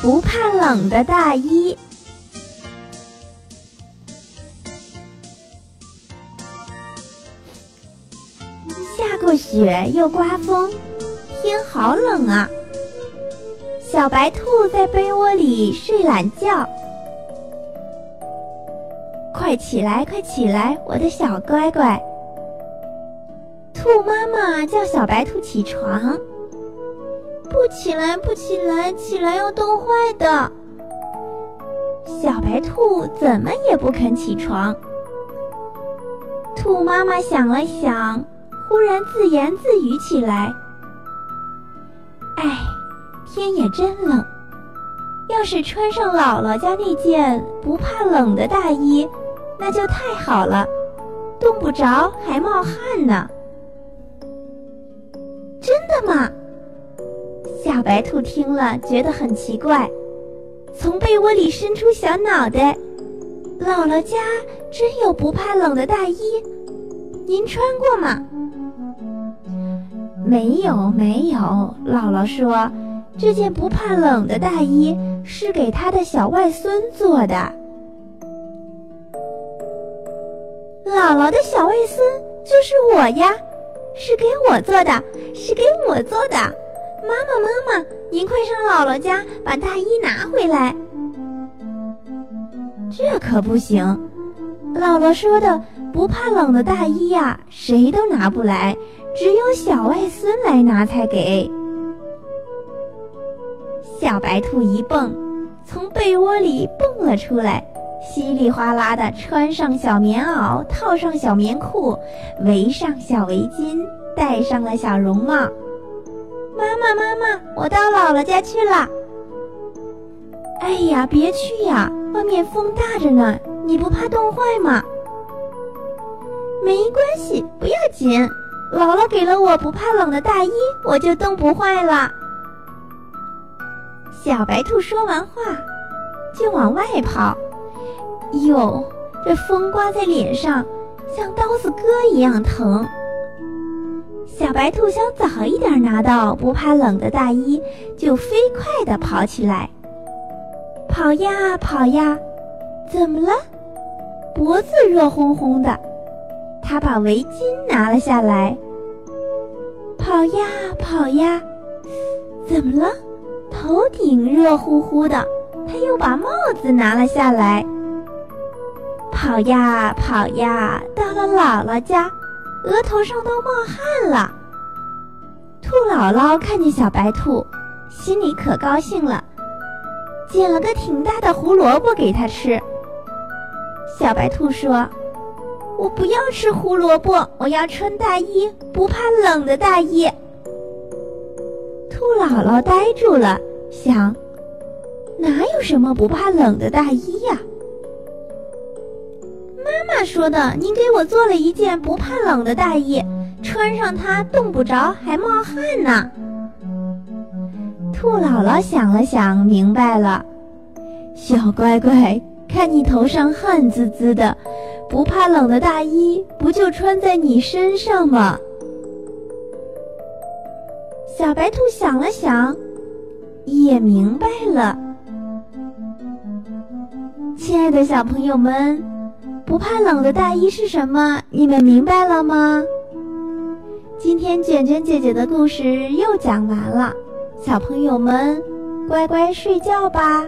不怕冷的大衣。下过雪又刮风，天好冷啊！小白兔在被窝里睡懒觉。快起来，快起来，我的小乖乖！兔妈妈叫小白兔起床。不起来，不起来，起来要冻坏的。小白兔怎么也不肯起床。兔妈妈想了想，忽然自言自语起来：“哎，天也真冷，要是穿上姥姥家那件不怕冷的大衣，那就太好了，冻不着还冒汗呢。”真的吗？小白兔听了，觉得很奇怪，从被窝里伸出小脑袋。姥姥家真有不怕冷的大衣，您穿过吗？没有，没有。姥姥说，这件不怕冷的大衣是给他的小外孙做的。姥姥的小外孙就是我呀，是给我做的，是给我做的。妈妈，妈妈，您快上姥姥家把大衣拿回来。这可不行，姥姥说的不怕冷的大衣呀，谁都拿不来，只有小外孙来拿才给。小白兔一蹦，从被窝里蹦了出来，稀里哗啦的穿上小棉袄，套上小棉裤，围上小围巾，戴上了小绒帽。妈妈，妈妈，我到姥姥家去了。哎呀，别去呀，外面风大着呢，你不怕冻坏吗？没关系，不要紧，姥姥给了我不怕冷的大衣，我就冻不坏了。小白兔说完话，就往外跑。哟，这风刮在脸上，像刀子割一样疼。小白兔想早一点拿到不怕冷的大衣，就飞快地跑起来。跑呀跑呀，怎么了？脖子热烘烘的。他把围巾拿了下来。跑呀跑呀，怎么了？头顶热乎乎的。他又把帽子拿了下来。跑呀跑呀，到了姥姥家。额头上都冒汗了。兔姥姥看见小白兔，心里可高兴了，捡了个挺大的胡萝卜给它吃。小白兔说：“我不要吃胡萝卜，我要穿大衣，不怕冷的大衣。”兔姥姥呆住了，想：哪有什么不怕冷的大衣呀？妈说的，您给我做了一件不怕冷的大衣，穿上它冻不着，还冒汗呢。兔姥姥想了想，明白了，小乖乖，看你头上汗滋滋的，不怕冷的大衣不就穿在你身上吗？小白兔想了想，也明白了。亲爱的小朋友们。不怕冷的大衣是什么？你们明白了吗？今天卷卷姐姐的故事又讲完了，小朋友们，乖乖睡觉吧。